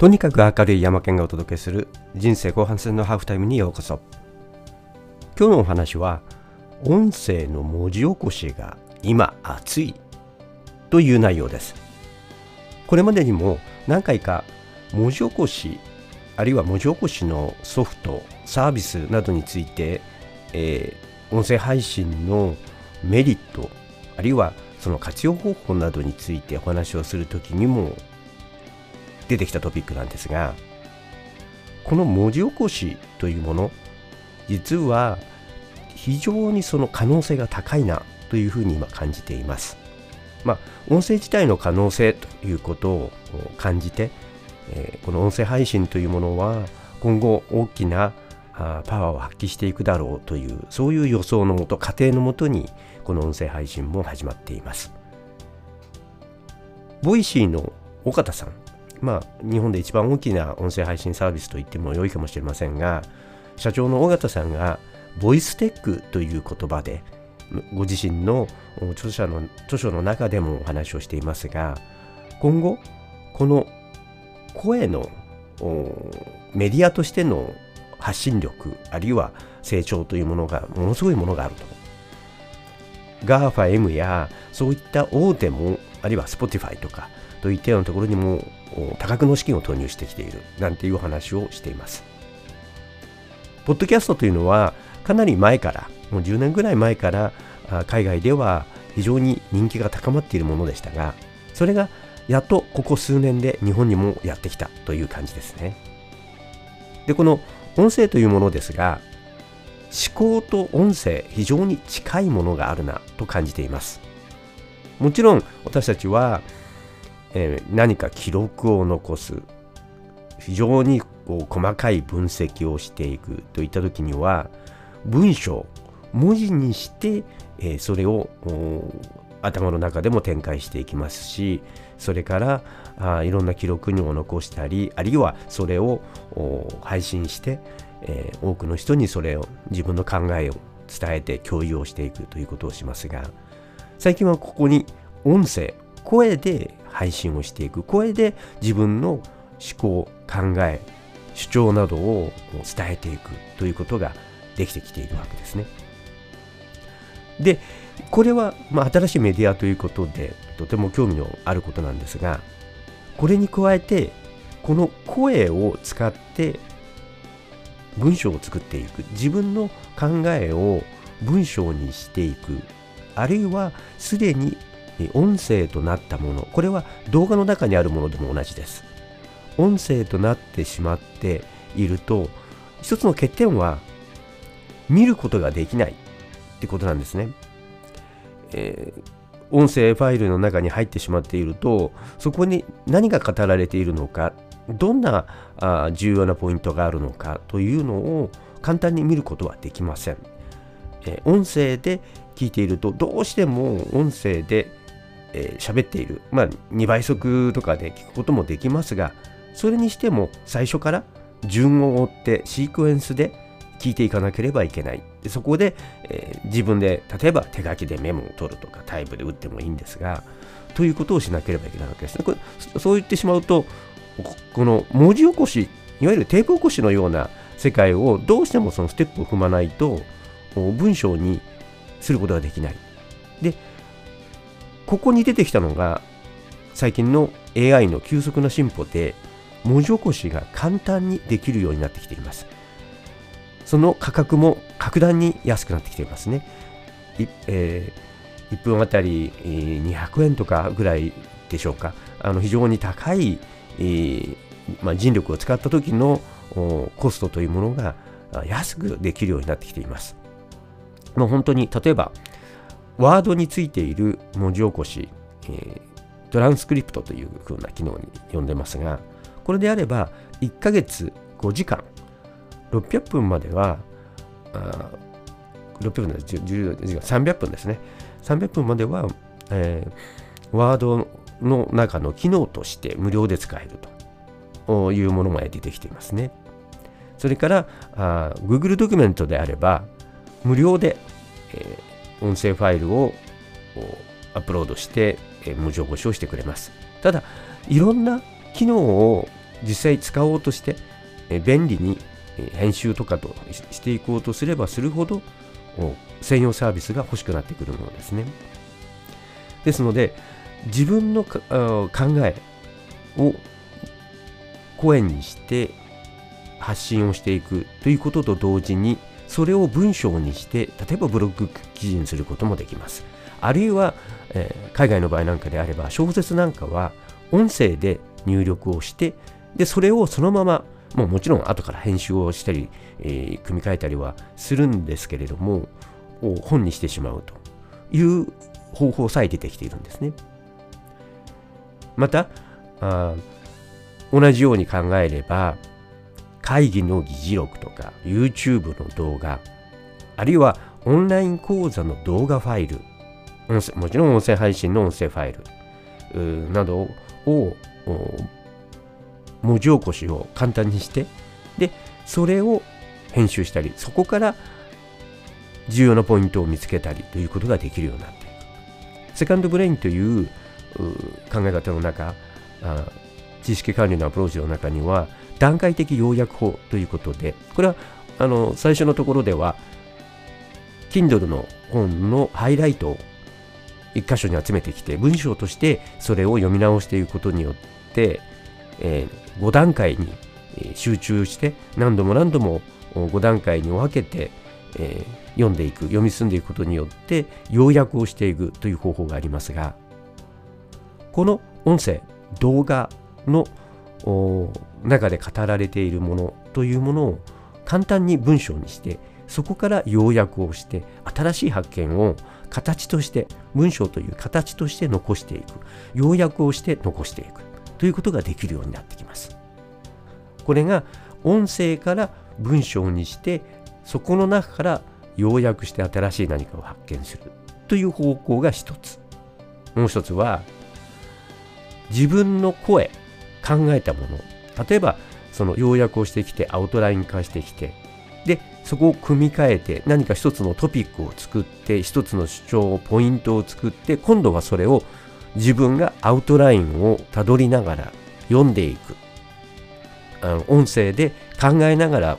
とにかく明るい山県がお届けする人生後半戦のハーフタイムにようこそ。今日のお話は音声の文字起こしが今熱いという内容です。これまでにも何回か文字起こしあるいは文字起こしのソフトサービスなどについて、えー、音声配信のメリットあるいはその活用方法などについてお話をするときにも出てきたトピックなんですがこの文字起こしというもの実は非常にその可能性が高いなというふうに今感じています。まあ、音声自体の可能性ということを感じて、え、この音声配信というものは今後大きなパワーを発揮していくだろうというそういう予想のもと過程のもとにこの音声配信も始まっています。Voicy の緒方さんまあ、日本で一番大きな音声配信サービスと言っても良いかもしれませんが、社長の緒方さんが、ボイステックという言葉で、ご自身の著者の著書の中でもお話をしていますが、今後、この声のメディアとしての発信力、あるいは成長というものがものすごいものがあると。GAFAM やそういった大手も、あるいは Spotify とか、といったようなところにも多額の資金を投入してきているなんていう話をしています。ポッドキャストというのはかなり前からもう10年ぐらい前から海外では非常に人気が高まっているものでしたがそれがやっとここ数年で日本にもやってきたという感じですね。でこの音声というものですが思考と音声非常に近いものがあるなと感じています。もちろん私たちはえー、何か記録を残す。非常にこう細かい分析をしていくといった時には文章文字にして、えー、それを頭の中でも展開していきますしそれからあいろんな記録にも残したりあるいはそれを配信して、えー、多くの人にそれを自分の考えを伝えて共有をしていくということをしますが最近はここに音声声で配信をしていく声で自分の思考考え主張などを伝えていくということができてきているわけですね。でこれは、まあ、新しいメディアということでとても興味のあることなんですがこれに加えてこの声を使って文章を作っていく自分の考えを文章にしていくあるいはすでに音声となったもの。これは動画の中にあるものでも同じです。音声となってしまっていると一つの欠点は見ることができないってことなんですね、えー、音声ファイルの中に入ってしまっているとそこに何が語られているのかどんなあ重要なポイントがあるのかというのを簡単に見ることはできません、え、音声で聞いているとどうしても音声でえー、喋っている、まあ、2倍速とかで聞くこともできますが、それにしても最初から順を追ってシークエンスで聞いていかなければいけない。そこで、えー、自分で例えば手書きでメモを取るとかタイプで打ってもいいんですが、ということをしなければいけないわけですね。これそう言ってしまうと、この文字起こし、いわゆるテープ起こしのような世界をどうしてもそのステップを踏まないと文章にすることができない。で、ここに出てきたのが最近の AI の急速な進歩で文字起こしが簡単にできるようになってきています。その価格も格段に安くなってきていますね。え、1分あたり200円とかぐらいでしょうか。あの非常に高い、まあ、人力を使った時のコストというものが安くできるようになってきています。もう本当に例えばワードについている文字起こし、えー、トランスクリプトという風な機能に呼んでますが、これであれば1ヶ月5時間、600分までは、あ600分です、300分ですね。300分までは、えー、ワードの中の機能として無料で使えるというものまで出てきていますね。それからあ Google ドキュメントであれば無料で、えー音声ファイルをアップロードして、え文字起こしをしてくれます。ただ、いろんな機能を実際使おうとして便利に編集とかとしていこうとすればするほど専用サービスが欲しくなってくるものですね。ですので自分の考えを声にして発信をしていくということと同時にそれを文章にして例えばブログ記事にすることもできます。あるいは、えー、海外の場合なんかであれば小説なんかは音声で入力をしてでそれをそのままもうもちろん後から編集をしたり、えー、組み替えたりはするんですけれども本にしてしまうという方法さえ出てきているんですね。またあ同じように考えれば会議の議事録とか YouTube の動画あるいはオンライン講座の動画ファイルもちろん音声配信の音声ファイルなどを文字起こしを簡単にしてでそれを編集したりそこから重要なポイントを見つけたりということができるようになっていく。セカンドブレインという考え方の中知識管理のアプローチの中には段階的要約法ということでこれはあの最初のところでは Kindle の本のハイライトを一箇所に集めてきて文章としてそれを読み直していくことによって、えー、5段階に集中して何度も何度も5段階に分けて、えー、読んでいく読み進んでいくことによって要約をしていくという方法がありますがこの音声動画の中で語られているものというものを簡単に文章にしてそこから要約をして新しい発見を形として文章という形として残していく。要約をして残していく。ということができるようになってきます。これが音声から文章にしてそこの中から要約して新しい何かを発見する。という方向が一つ。もう一つは自分の声考えたもの。例えばその要約をしてきてアウトライン化してきてでそこを組み替えて何か一つのトピックを作って一つの主張をポイントを作って今度はそれを自分がアウトラインをたどりながら読んでいく。あの音声で考えながら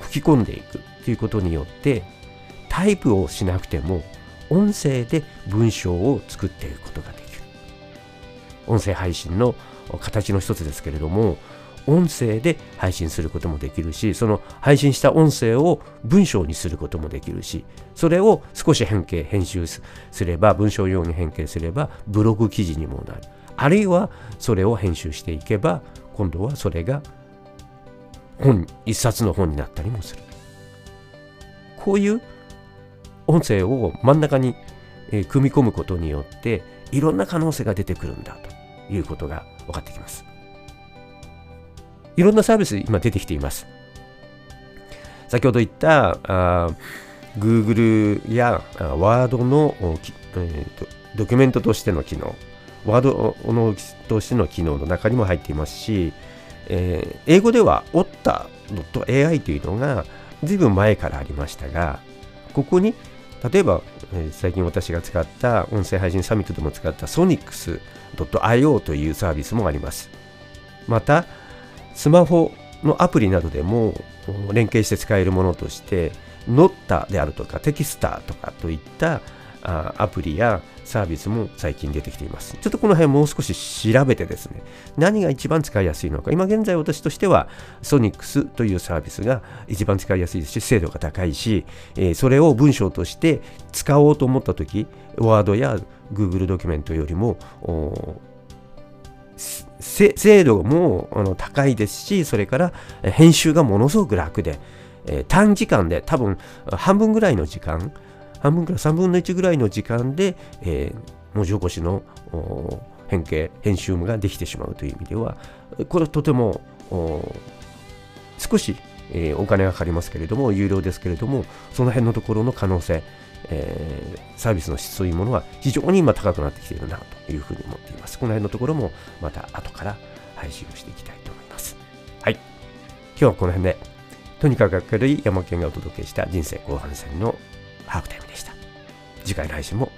吹き込んでいく。ということによってタイプをしなくても音声で文章を作っていくことができる。音声配信の形の一つですけれども音声で配信することもできるしその配信した音声を文章にすることもできるしそれを少し変形編集すれば文章用に変形すればブログ記事にもなる。あるいはそれを編集していけば今度はそれが本一冊の本になったりもする。こういう音声を真ん中に組み込むことによっていろんな可能性が出てくるんだと。いうことが分かってきます。いろんなサービス今出てきています。先ほど言ったあ Google や Word の、えーと、ドキュメントとしての機能、Word のとしての機能の中にも入っていますし、えー、英語では otta.ai というのが随分前からありましたが、ここに例えば、えー、最近私が使った音声配信サミットでも使った Sonics.io というサービスもあります。また、スマホのアプリなどでも連携して使えるものとして、ノッタであるとかテキスターとかといったあアプリやサービスも最近出てきています。ちょっとこの辺もう少し調べてですね、何が一番使いやすいのか、今現在私としてはソニックスというサービスが一番使いやすいですし、精度が高いし、えー、それを文章として使おうと思ったとき、ワードや Google ドキュメントよりも精度もあの高いですし、それから編集がものすごく楽で、えー、短時間で多分半分ぐらいの時間、半分から3分の1ぐらいの時間で、えー、文字起こしの変形、編集ができてしまうという意味では、これとても少し、えー、お金がかかりますけれども、有料ですけれども、その辺のところの可能性、えー、サービスの質というものは非常に今高くなってきているなというふうに思っています。この辺のところもまた後から配信をしていきたいと思います。はい。今日はこの辺で、とにかく明るい山県がお届けした人生後半戦のハーフタイム。次回の配信も